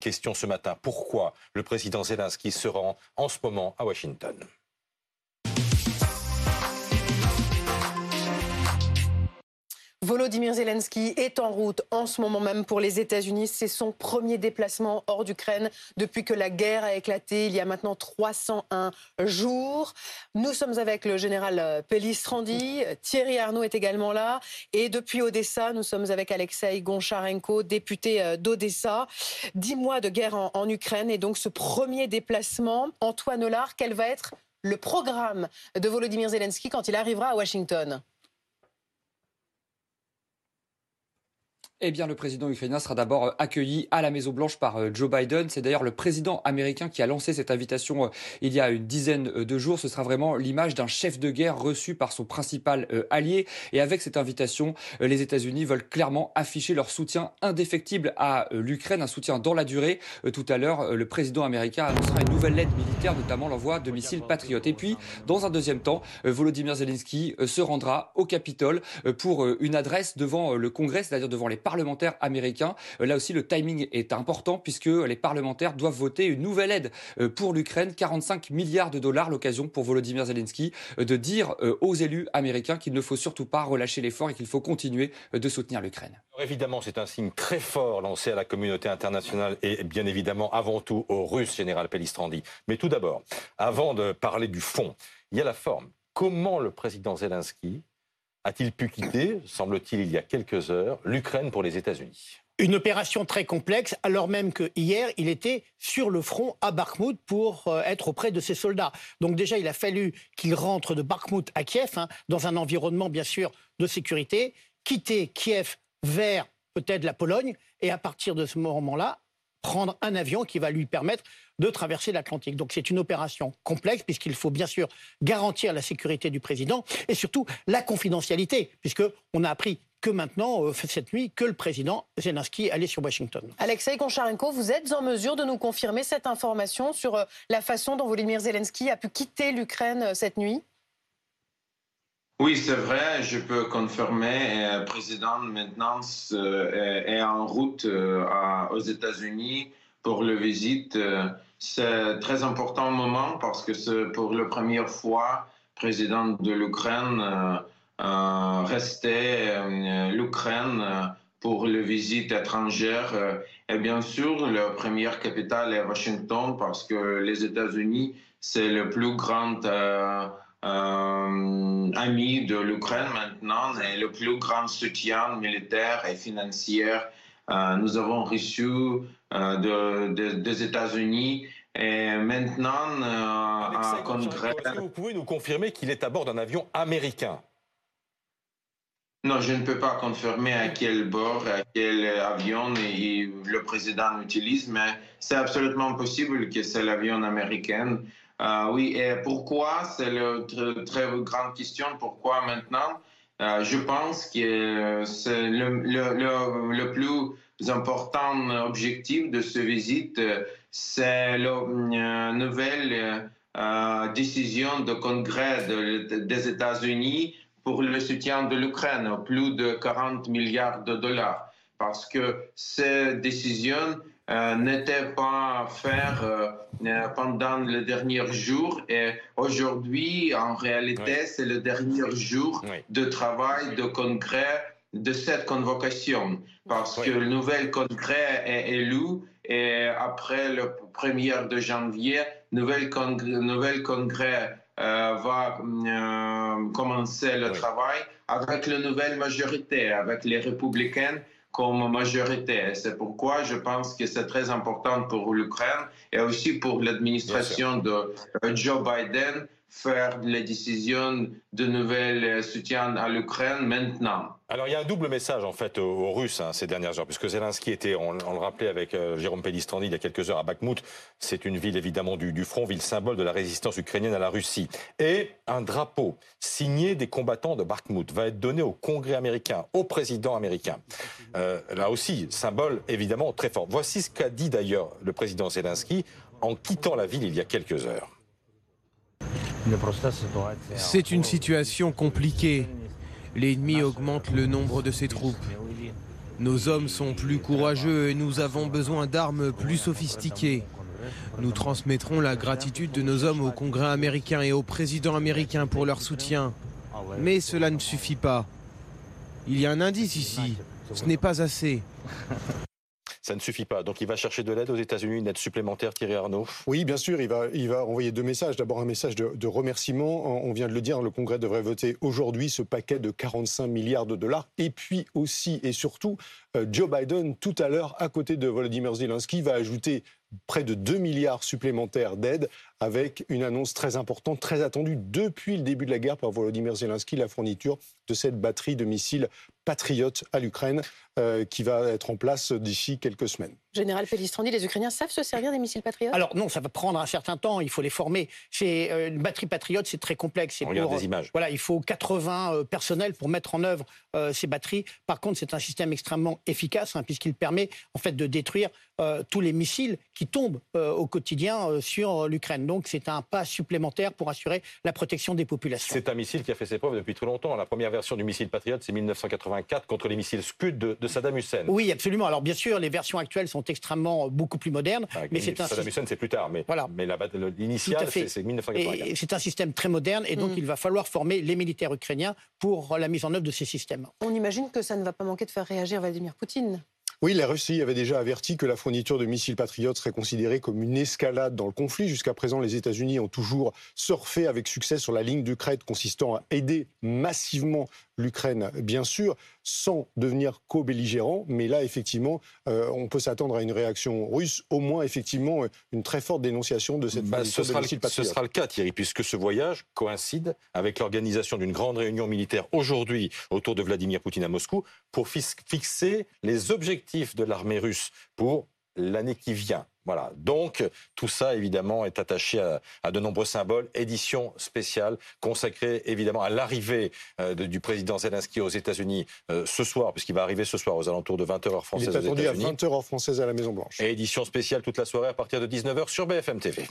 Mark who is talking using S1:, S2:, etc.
S1: Question ce matin, pourquoi le président Zelensky se rend en ce moment à Washington?
S2: Volodymyr Zelensky est en route en ce moment même pour les États-Unis. C'est son premier déplacement hors d'Ukraine depuis que la guerre a éclaté il y a maintenant 301 jours. Nous sommes avec le général Pellistrandi. Thierry Arnaud est également là. Et depuis Odessa, nous sommes avec Alexei Goncharenko, député euh, d'Odessa. Dix mois de guerre en, Ukraine et donc ce premier déplacement. Antoine Hollard, quel va être le programme de Volodymyr Zelensky quand il arrivera à Washington?
S3: Eh bien, le président ukrainien sera d'abord euh, accueilli à la Maison-Blanche par euh, Joe Biden. C'est d'ailleurs le président américain qui a lancé cette invitation euh, il y a une dizaine de jours. Ce sera vraiment l'image d'un chef de guerre reçu par son principal allié. Et avec cette invitation, les États-Unis veulent clairement afficher leur soutien indéfectible à l'Ukraine, un soutien dans la durée. Tout à l'heure, le président américain annoncera une nouvelle aide militaire, notamment l'envoi de missiles patriotes. Et puis, dans un deuxième temps, Volodymyr Zelensky se rendra au Capitole pour une adresse devant le Congrès, c'est-à-dire devant les parlementaires américains. Euh, là aussi, le timing est important puisque les parlementaires doivent voter une nouvelle aide euh, pour l'Ukraine, 45 milliards de dollars, l'occasion pour Volodymyr Zelensky euh, de dire aux élus américains qu'il ne faut surtout pas relâcher l'effort et qu'il faut continuer de soutenir l'Ukraine.
S1: Évidemment, c'est un signe très fort lancé à la communauté internationale et bien évidemment avant tout aux Russes, général Pellistrandi. Mais tout d'abord, avant de parler du fond, il y a la forme. Comment le président Zelensky a-t-il pu quitter, semble-t-il il y a quelques heures, l'Ukraine pour les États-Unis?
S4: Une opération très complexe, alors même que hier, il était sur le front à Bakhmut pour euh, être auprès de ses soldats. Donc déjà, il a fallu qu'il rentre de Bakhmut à Kiev, hein, dans un environnement bien sûr de sécurité, quitter Kiev vers peut-être la Pologne, et à partir de ce moment-là, prendre un avion qui va lui permettre de traverser l'Atlantique. Donc c'est une opération complexe puisqu'il faut bien sûr garantir la sécurité du président et surtout la confidentialité puisqu'on a appris que maintenant, euh, cette nuit, que le président Zelensky allait sur Washington.
S2: Alexei Koncharenko, vous êtes en mesure de nous confirmer cette information sur euh, la façon dont Volodymyr Zelensky a pu quitter l'Ukraine euh, cette nuit?
S5: Oui, c'est vrai, je peux confirmer. Le président maintenant est en route aux États-Unis pour la visite c'est un très important moment parce que c'est pour la première fois, le président de l'Ukraine euh, euh restait euh, l'Ukraine euh, pour les visites étrangères. Et bien sûr, la première capitale est Washington parce que les États-Unis, c'est le plus grand ami de l'Ukraine maintenant et le plus grand soutien militaire et financier euh, nous avons reçu euh, des États-Unis et maintenant,
S1: euh, Congrès... Est-ce que vous pouvez nous confirmer qu'il est à bord d'un avion américain?
S5: Non, je ne peux pas confirmer à quel bord, à quel avion le président utilise, mais c'est absolument possible que c'est l'avion américain. Oui, et pourquoi? C'est la très, grande question. Pourquoi maintenant? Euh, je pense que c'est le, plus important objectif de cette visite, c'est la euh, nouvelle euh, décision du Congrès des États-Unis pour le soutien de l'Ukraine, plus de 40 milliards de dollars. Parce que cette décision euh, n'était pas faire euh, euh, pendant le dernier jour. Et aujourd'hui, en réalité, c'est le dernier jour de travail de congrès de cette convocation. Parce que le nouvel congrès est élu et après le 1er de janvier, le nouvel congrès, nouvel congrès va commencer le travail avec la nouvelle majorité, avec les républicains comme majorité. C'est pourquoi je pense que c'est très important pour l'Ukraine et aussi pour l'administration de Joe Biden faire les décisions de nouvel soutien à l'Ukraine maintenant.
S1: Alors il y a un double message en fait aux, Russes hein, ces dernières heures, puisque Zelensky était, on, le rappelait avec euh, Jérôme Pellistrandi il y a quelques heures à Bakhmut, c'est une ville évidemment du, du, front, ville symbole de la résistance ukrainienne à la Russie. Et un drapeau signé des combattants de Bakhmut va être donné au Congrès américain, au président américain. Euh, là aussi, symbole évidemment très fort. Voici ce qu'a dit d'ailleurs le président Zelensky en quittant la ville il y a quelques heures.
S6: C'est une situation compliquée. L'ennemi augmente le nombre de ses troupes. Nos hommes sont plus courageux et nous avons besoin d'armes plus sophistiquées. Nous transmettrons la gratitude de nos hommes au Congrès américain et au président américain pour leur soutien. Mais cela ne suffit pas. Il y a un indice ici. Ce n'est pas assez.
S1: Ça ne suffit pas. Donc il va chercher de l'aide aux États-Unis, une aide supplémentaire, Thierry Arnaud
S7: Oui, bien sûr. Il va, il va envoyer deux messages. D'abord un message de, de, remerciement. On vient de le dire, le Congrès devrait voter aujourd'hui ce paquet de 45 milliards de dollars. Et puis aussi et surtout, euh, Joe Biden, tout à l'heure, à côté de Volodymyr Zelensky, va ajouter près de 2 milliards supplémentaires d'aide avec une annonce très importante, très attendue depuis le début de la guerre par Volodymyr Zelensky, la fourniture de cette batterie de missiles patriotes à l'Ukraine euh, qui va être en place d'ici quelques semaines.
S2: Général Pellistrandi, les Ukrainiens savent se servir des missiles patriotes?
S4: Alors non, ça va prendre un certain temps, il faut les former. C'est euh, une batterie patriote, c'est très complexe.
S1: On regarde des images.
S4: Voilà, il faut 80 euh, personnels pour mettre en œuvre euh, ces batteries. Par contre, c'est un système extrêmement efficace hein, puisqu'il permet en fait de détruire euh, tous les missiles qui tombent euh, au quotidien euh, sur l'Ukraine. Donc c'est un pas supplémentaire pour assurer la protection des populations.
S1: C'est un missile qui a fait ses preuves depuis très longtemps. La première version du missile Patriot, c'est 1984 contre les missiles Scud de, de, Saddam Hussein.
S4: Oui, absolument. Alors bien sûr, les versions actuelles sont extrêmement beaucoup plus modernes,
S1: Avec
S4: mais c'est un
S1: Saddam Hussein, c'est plus tard, mais,
S4: Voilà.
S1: mais l'initial,
S4: Tout à fait.
S1: c'est 1984.
S4: Et c'est un système très moderne et donc
S2: Mm.
S4: il va falloir former les militaires ukrainiens pour la mise en œuvre de ces systèmes.
S2: On imagine que ça ne va pas manquer de faire réagir Vladimir Poutine.
S7: Oui, la Russie avait déjà averti que la fourniture de missiles patriotes serait considérée comme une escalade dans le conflit. Jusqu'à présent, les États-Unis ont toujours surfé avec succès sur la ligne de crête consistant à aider massivement l'Ukraine, bien sûr, sans devenir co-belligérant. Mais là, effectivement, euh, on peut s'attendre à une réaction russe, au moins effectivement euh, une très forte dénonciation de cette
S1: Bah,
S7: de
S1: sera
S7: missiles
S1: le, ce sera le cas, Thierry, puisque ce voyage coïncide avec l'organisation d'une grande réunion militaire aujourd'hui autour de Vladimir Poutine à Moscou pour fixer les objectifs de l'armée russe pour l'année qui vient. Voilà. Donc, tout ça, évidemment, est attaché à, à de nombreux symboles. Édition spéciale consacrée, évidemment, à l'arrivée euh, du président Zelensky aux États-Unis euh, ce soir, puisqu'il va arriver ce soir aux alentours de 20h heure
S7: Il
S1: française
S7: est
S1: aux
S7: attendu à
S1: États-Unis.
S7: 20h heure française à la Maison-Blanche.
S1: Et édition spéciale toute la soirée à partir de 19h sur BFM TV.